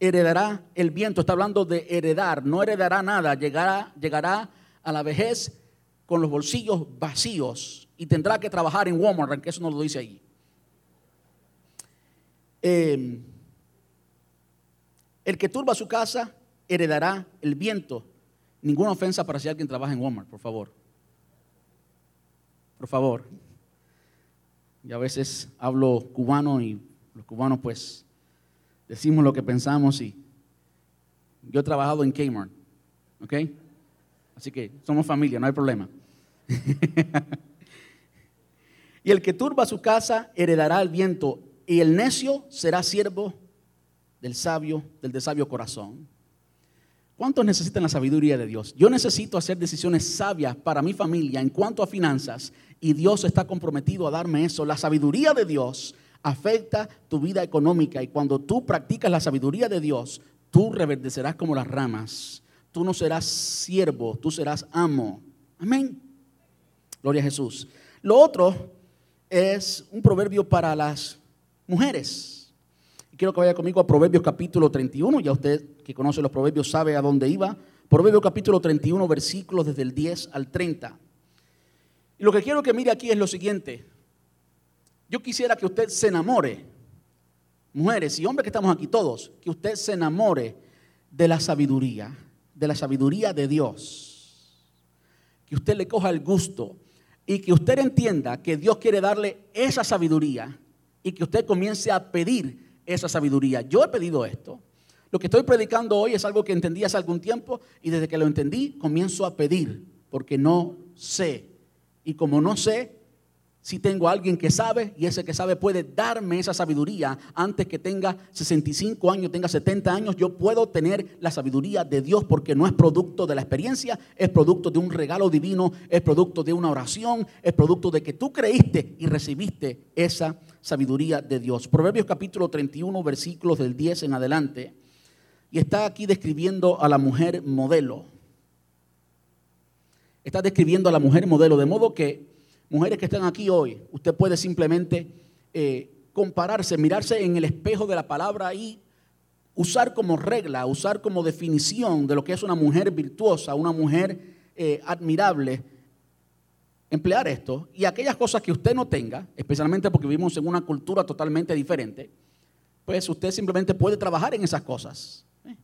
heredará el viento. Está hablando de heredar, no heredará nada, llegará, llegará a la vejez con los bolsillos vacíos y tendrá que trabajar en Walmart, aunque eso no lo dice ahí. Em, el que turba su casa heredará el viento. Ninguna ofensa para si alguien trabaja en Walmart, por favor. Por favor. Y a veces hablo cubano y los cubanos pues decimos lo que pensamos y yo he trabajado en Kmart, ¿ok? Así que somos familia, no hay problema. *laughs* y el que turba su casa heredará el viento, y el necio será siervo del sabio, del de sabio corazón. ¿Cuántos necesitan la sabiduría de Dios? Yo necesito hacer decisiones sabias para mi familia en cuanto a finanzas y Dios está comprometido a darme eso. La sabiduría de Dios afecta tu vida económica y cuando tú practicas la sabiduría de Dios, tú reverdecerás como las ramas tú no serás siervo, tú serás amo. Amén. Gloria a Jesús. Lo otro es un proverbio para las mujeres. Quiero que vaya conmigo a Proverbios capítulo 31, ya usted que conoce los proverbios sabe a dónde iba. Proverbios capítulo 31, versículos desde el 10 al 30. Y lo que quiero que mire aquí es lo siguiente. Yo quisiera que usted se enamore, mujeres y hombres que estamos aquí todos, que usted se enamore de la sabiduría, de la sabiduría de Dios. Que usted le coja el gusto y que usted entienda que Dios quiere darle esa sabiduría y que usted comience a pedir esa sabiduría. Yo he pedido esto. Lo que estoy predicando hoy es algo que entendí hace algún tiempo y desde que lo entendí comienzo a pedir porque no sé. Y como no sé, si tengo a alguien que sabe y ese que sabe puede darme esa sabiduría antes que tenga 65 años, tenga 70 años, yo puedo tener la sabiduría de Dios porque no es producto de la experiencia, es producto de un regalo divino, es producto de una oración, es producto de que tú creíste y recibiste esa sabiduría de Dios. Proverbios capítulo 31, versículos del 10 en adelante, y está aquí describiendo a la mujer modelo. Está describiendo a la mujer modelo, de modo que Mujeres que están aquí hoy, usted puede simplemente eh, compararse, mirarse en el espejo de la palabra y usar como regla, usar como definición de lo que es una mujer virtuosa, una mujer eh, admirable, emplear esto y aquellas cosas que usted no tenga, especialmente porque vivimos en una cultura totalmente diferente, pues usted simplemente puede trabajar en esas cosas. ¿eh?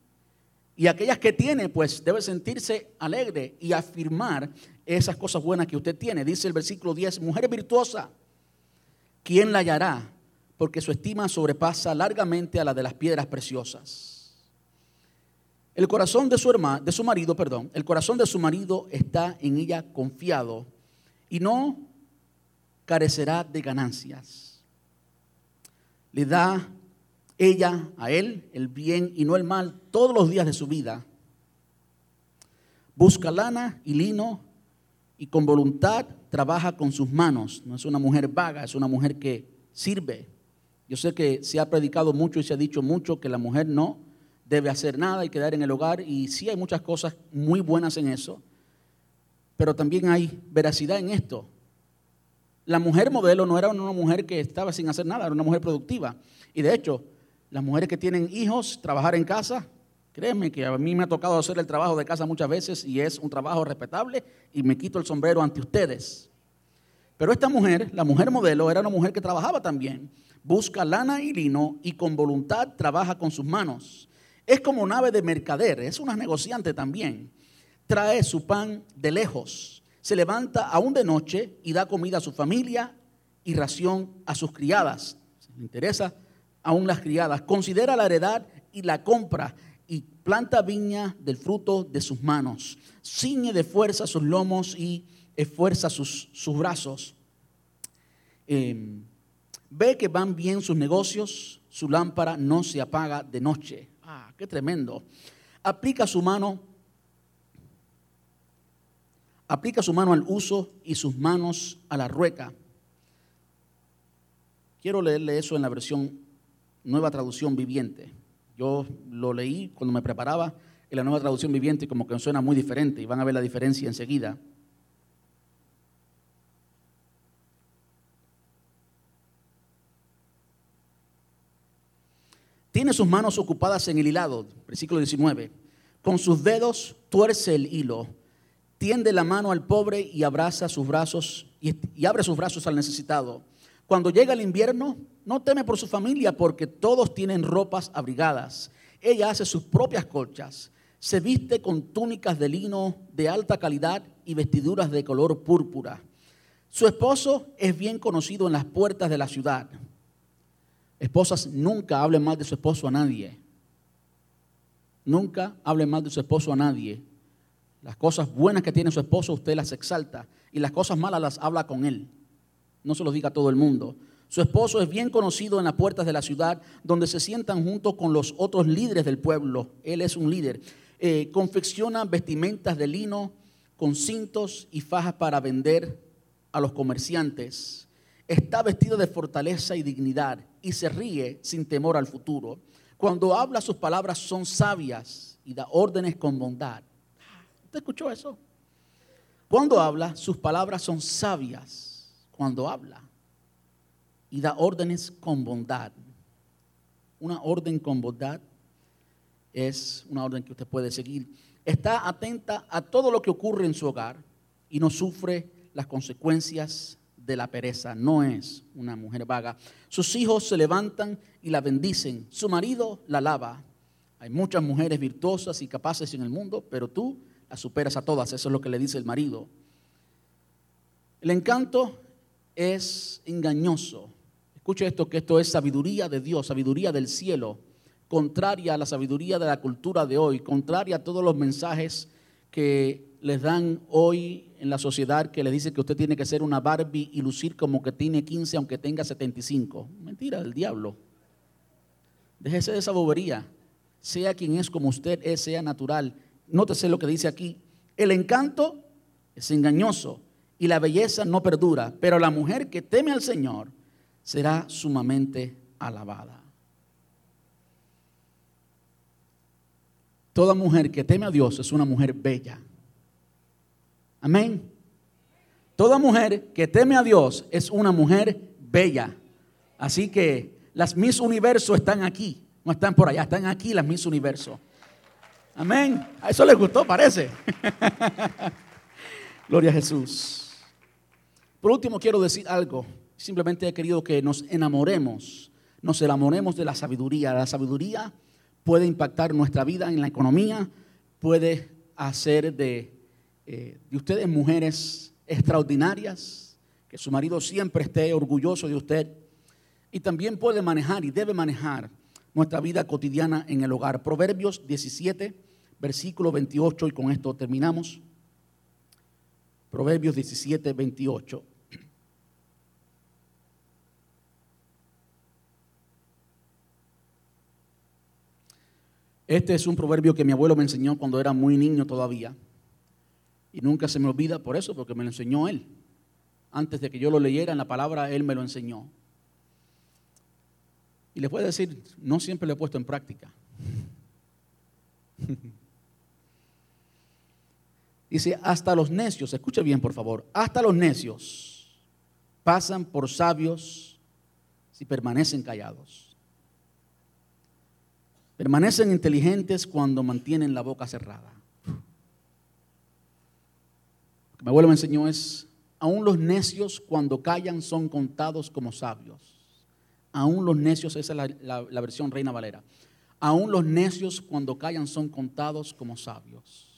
Y aquellas que tiene, pues debe sentirse alegre y afirmar esas cosas buenas que usted tiene. Dice el versículo 10, mujer virtuosa, ¿quién la hallará? Porque su estima sobrepasa largamente a la de las piedras preciosas. El corazón de su hermano, de su marido, perdón, el corazón de su marido está en ella confiado y no carecerá de ganancias. Le da ella a él el bien y no el mal todos los días de su vida. Busca lana y lino y con voluntad trabaja con sus manos. No es una mujer vaga, es una mujer que sirve. Yo sé que se ha predicado mucho y se ha dicho mucho que la mujer no debe hacer nada y quedar en el hogar y sí hay muchas cosas muy buenas en eso, pero también hay veracidad en esto. La mujer modelo no era una mujer que estaba sin hacer nada, era una mujer productiva. Y de hecho, las mujeres que tienen hijos, trabajar en casa, Créeme que a mí me ha tocado hacer el trabajo de casa muchas veces y es un trabajo respetable y me quito el sombrero ante ustedes. Pero esta mujer, la mujer modelo, era una mujer que trabajaba también. Busca lana y lino y con voluntad trabaja con sus manos. Es como nave de mercader, es una negociante también. Trae su pan de lejos. Se levanta aún de noche y da comida a su familia y ración a sus criadas. Si le interesa, aún las criadas. Considera la heredad y la compra y planta viña del fruto de sus manos. Ciñe de fuerza sus lomos y esfuerza sus, sus brazos. Em, ve que van bien sus negocios, su lámpara no se apaga de noche. Ah, qué tremendo. Aplica su mano, aplica su mano al uso y sus manos a la rueca. Quiero leerle eso en la versión nueva traducción viviente. Yo lo leí cuando me preparaba en la nueva traducción viviente como que suena muy diferente y van a ver la diferencia enseguida. Tiene sus manos ocupadas en el hilado, versículo 19. Con sus dedos tuerce el hilo, tiende la mano al pobre y abraza sus brazos y, y abre sus brazos al necesitado. Cuando llega el invierno, no teme por su familia porque todos tienen ropas abrigadas. Ella hace sus propias colchas. Se viste con túnicas de lino de alta calidad y vestiduras de color púrpura. Su esposo es bien conocido en las puertas de la ciudad. Esposas, nunca hablen mal de su esposo a nadie. Nunca hablen mal de su esposo a nadie. Las cosas buenas que tiene su esposo usted las exalta y las cosas malas las habla con él. No se lo diga a todo el mundo. Su esposo es bien conocido en las puertas de la ciudad, donde se sientan junto con los otros líderes del pueblo. Él es un líder. Eh, confecciona vestimentas de lino con cintos y fajas para vender a los comerciantes. Está vestido de fortaleza y dignidad y se ríe sin temor al futuro. Cuando habla sus palabras son sabias y da órdenes con bondad. ¿Usted escuchó eso? Cuando habla sus palabras son sabias. Cuando habla y da órdenes con bondad. Una orden con bondad es una orden que usted puede seguir. Está atenta a todo lo que ocurre en su hogar y no sufre las consecuencias de la pereza. No es una mujer vaga. Sus hijos se levantan y la bendicen. Su marido la lava. Hay muchas mujeres virtuosas y capaces en el mundo, pero tú las superas a todas. Eso es lo que le dice el marido. El encanto es engañoso. Escuche esto, que esto es sabiduría de Dios, sabiduría del cielo, contraria a la sabiduría de la cultura de hoy, contraria a todos los mensajes que les dan hoy en la sociedad que le dice que usted tiene que ser una Barbie y lucir como que tiene 15 aunque tenga 75. Mentira del diablo. Déjese de esa bobería. Sea quien es como usted es, sea natural. Nótese lo que dice aquí. El encanto es engañoso y la belleza no perdura, pero la mujer que teme al Señor será sumamente alabada. Toda mujer que teme a Dios es una mujer bella. Amén. Toda mujer que teme a Dios es una mujer bella. Así que las Miss Universo están aquí. No están por allá, están aquí las Miss Universo. Amén. A eso les gustó, parece. *laughs* Gloria a Jesús. Por último, quiero decir algo. Simplemente he querido que nos enamoremos, nos enamoremos de la sabiduría. La sabiduría puede impactar nuestra vida en la economía, puede hacer de eh, de ustedes mujeres extraordinarias, que su marido siempre esté orgulloso de usted y también puede manejar y debe manejar nuestra vida cotidiana en el hogar. Proverbios 17, versículo 28 y con esto terminamos. Proverbios 17, 28. Este es un proverbio que mi abuelo me enseñó cuando era muy niño todavía. Y nunca se me olvida por eso, porque me lo enseñó él. Antes de que yo lo leyera en la palabra, él me lo enseñó. Y le puedo decir, no siempre lo he puesto en práctica. *laughs* Dice, hasta los necios, escuche bien por favor, hasta los necios pasan por sabios si permanecen callados. Permanecen inteligentes cuando mantienen la boca cerrada. mi abuelo me enseñó es, aún los necios cuando callan son contados como sabios. Aún los necios, esa es la, la versión Reina Valera. Aún los necios cuando callan son contados como sabios.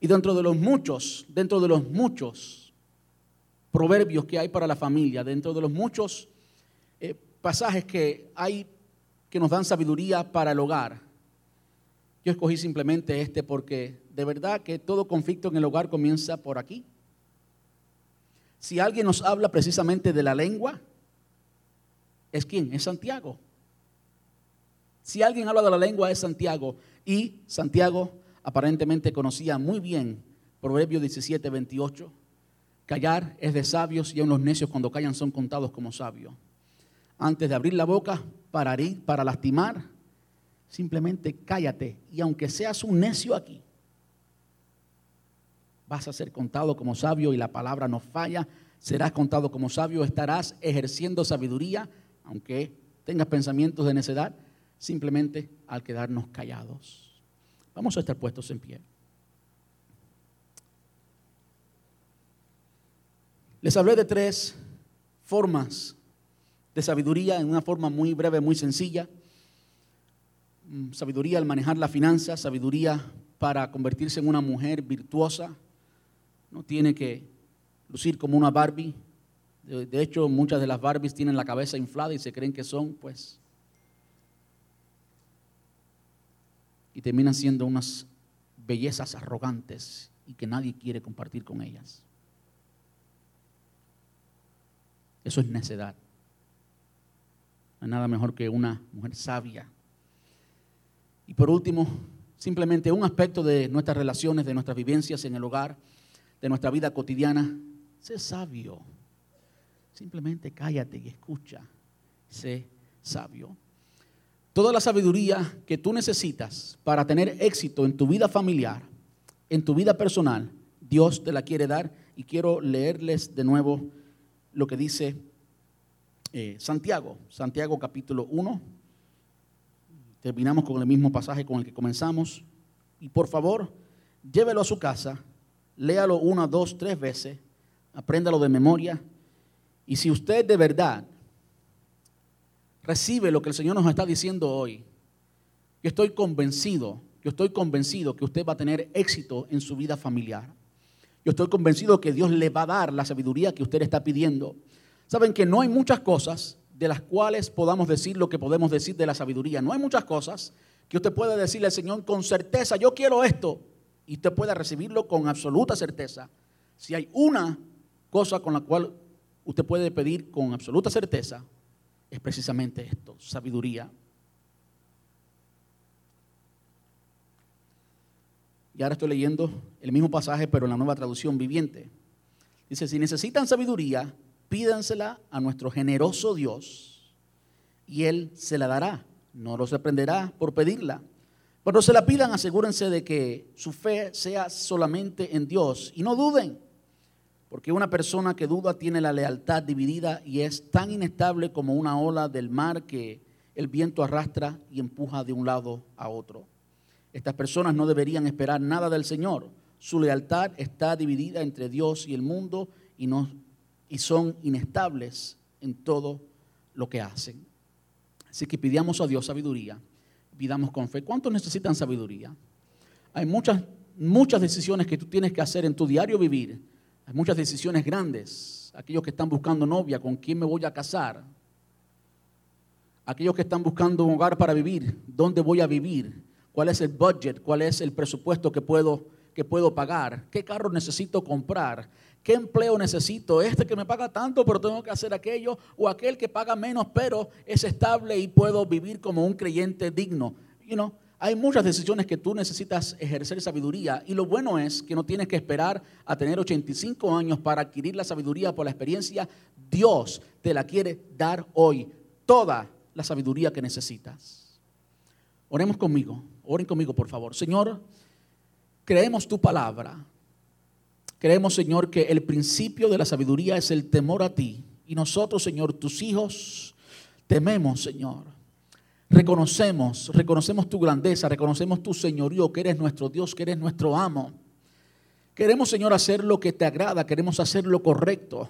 Y dentro de los muchos, dentro de los muchos proverbios que hay para la familia, dentro de los muchos eh, pasajes que hay que nos dan sabiduría para el hogar, yo escogí simplemente este porque de verdad que todo conflicto en el hogar comienza por aquí. Si alguien nos habla precisamente de la lengua, ¿es quién? Es Santiago. Si alguien habla de la lengua es Santiago. Y Santiago aparentemente conocía muy bien Proverbio 17, 28. Callar es de sabios y aun los necios cuando callan son contados como sabios. Antes de abrir la boca para, para lastimar, simplemente cállate. Y aunque seas un necio aquí, vas a ser contado como sabio y la palabra no falla. Serás contado como sabio, estarás ejerciendo sabiduría, aunque tengas pensamientos de necedad, simplemente al quedarnos callados. Vamos a estar puestos en pie. Les hablé de tres formas de sabiduría en una forma muy breve, muy sencilla. Mm, sabiduría al manejar la finanza, sabiduría para convertirse en una mujer virtuosa, no tiene que lucir como una Barbie. De, hecho, muchas de las Barbies tienen la cabeza inflada y se creen que son, pues, y terminan siendo unas bellezas arrogantes y que nadie quiere compartir con ellas. Eso es necedad. No hay nada mejor que una mujer sabia. Y por último, simplemente un aspecto de nuestras relaciones, de nuestras vivencias en el hogar de nuestra vida cotidiana, sé sabio. Simplemente cállate y escucha. Sé sabio. Toda la sabiduría que tú necesitas para tener éxito en tu vida familiar, en tu vida personal, Dios te la quiere dar. Y quiero leerles de nuevo lo que dice eh, Santiago, Santiago capítulo 1. Terminamos con el mismo pasaje con el que comenzamos. Y por favor, llévelo a su casa, léalo una, dos, tres veces, apréndalo de memoria. Y si usted de verdad recibe lo que el Señor nos está diciendo hoy, yo estoy convencido, yo estoy convencido que usted va a tener éxito en su vida familiar. Yo estoy convencido que Dios le va a dar la sabiduría que usted está pidiendo. Saben que no hay muchas cosas de las cuales podamos decir lo que podemos decir de la sabiduría. No hay muchas cosas que usted pueda decirle al Señor con certeza, yo quiero esto, y usted pueda recibirlo con absoluta certeza. Si hay una cosa con la cual usted puede pedir con absoluta certeza, es precisamente esto, sabiduría. Y ahora estoy leyendo el mismo pasaje, pero en la nueva traducción viviente. Dice, si necesitan sabiduría, pídansela a nuestro generoso Dios y Él se la dará. No los reprenderá por pedirla. Cuando se la pidan, asegúrense de que su fe sea solamente en Dios y no duden, porque una persona que duda tiene la lealtad dividida y es tan inestable como una ola del mar que el viento arrastra y empuja de un lado a otro. Estas personas no deberían esperar nada del Señor. Su lealtad está dividida entre Dios y el mundo y, no, y son inestables en todo lo que hacen. Así que pidamos a Dios sabiduría, pidamos con fe. ¿Cuántos necesitan sabiduría? Hay muchas, muchas decisiones que tú tienes que hacer en tu diario vivir. Hay muchas decisiones grandes. Aquellos que están buscando novia, con quién me voy a casar. Aquellos que están buscando un hogar para vivir, dónde voy a vivir cuál es el budget, cuál es el presupuesto que puedo, que puedo pagar, qué carro necesito comprar, qué empleo necesito, este que me paga tanto pero tengo que hacer aquello, o aquel que paga menos pero es estable y puedo vivir como un creyente digno. You know, hay muchas decisiones que tú necesitas ejercer sabiduría y lo bueno es que no tienes que esperar a tener 85 años para adquirir la sabiduría por la experiencia. Dios te la quiere dar hoy, toda la sabiduría que necesitas. Oremos conmigo. Oren conmigo, por favor. Señor, creemos tu palabra. Creemos, Señor, que el principio de la sabiduría es el temor a ti. Y nosotros, Señor, tus hijos, tememos, Señor. Reconocemos, reconocemos tu grandeza, reconocemos tu señorío, que eres nuestro Dios, que eres nuestro amo. Queremos, Señor, hacer lo que te agrada, queremos hacer lo correcto.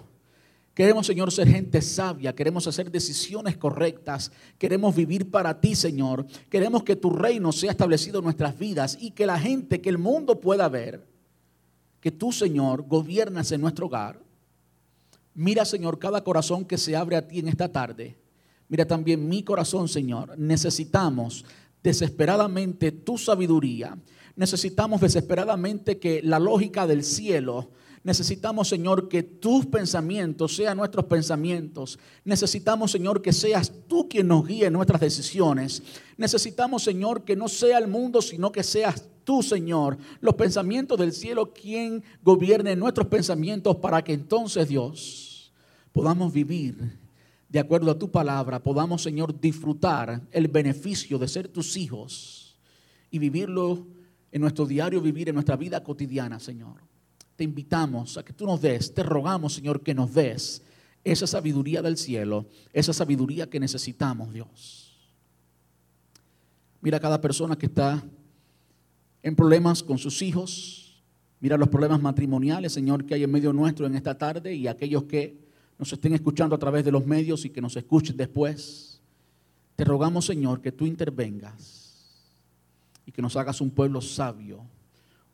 Queremos, Señor, ser gente sabia, queremos hacer decisiones correctas, queremos vivir para ti, Señor. Queremos que tu reino sea establecido en nuestras vidas y que la gente, que el mundo pueda ver que tú, Señor, gobiernas en nuestro hogar. Mira, Señor, cada corazón que se abre a ti en esta tarde. Mira también mi corazón, Señor. Necesitamos desesperadamente tu sabiduría. Necesitamos desesperadamente que la lógica del cielo Necesitamos, Señor, que tus pensamientos sean nuestros pensamientos. Necesitamos, Señor, que seas tú quien nos guíe en nuestras decisiones. Necesitamos, Señor, que no sea el mundo, sino que seas tú, Señor, los pensamientos del cielo, quien gobierne nuestros pensamientos para que entonces, Dios, podamos vivir de acuerdo a tu palabra, podamos, Señor, disfrutar el beneficio de ser tus hijos y vivirlo en nuestro diario vivir, en nuestra vida cotidiana, Señor te invitamos a que tú nos des, te rogamos, Señor, que nos des esa sabiduría del cielo, esa sabiduría que necesitamos, Dios. Mira cada persona que está en problemas con sus hijos, mira los problemas matrimoniales, Señor, que hay en medio nuestro en esta tarde y aquellos que nos estén escuchando a través de los medios y que nos escuchen después. Te rogamos, Señor, que tú intervengas y que nos hagas un pueblo sabio,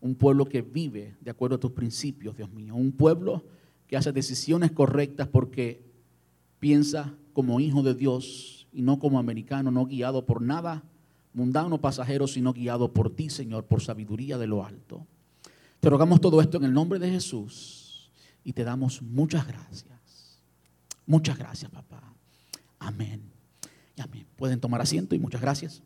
un pueblo que vive de acuerdo a tus principios, Dios mío. Un pueblo que hace decisiones correctas porque piensa como hijo de Dios y no como americano, no guiado por nada mundano pasajero, sino guiado por ti, Señor, por sabiduría de lo alto. Te rogamos todo esto en el nombre de Jesús y te damos muchas gracias. Muchas gracias, papá. Amén. Y amén. Pueden tomar asiento y muchas gracias.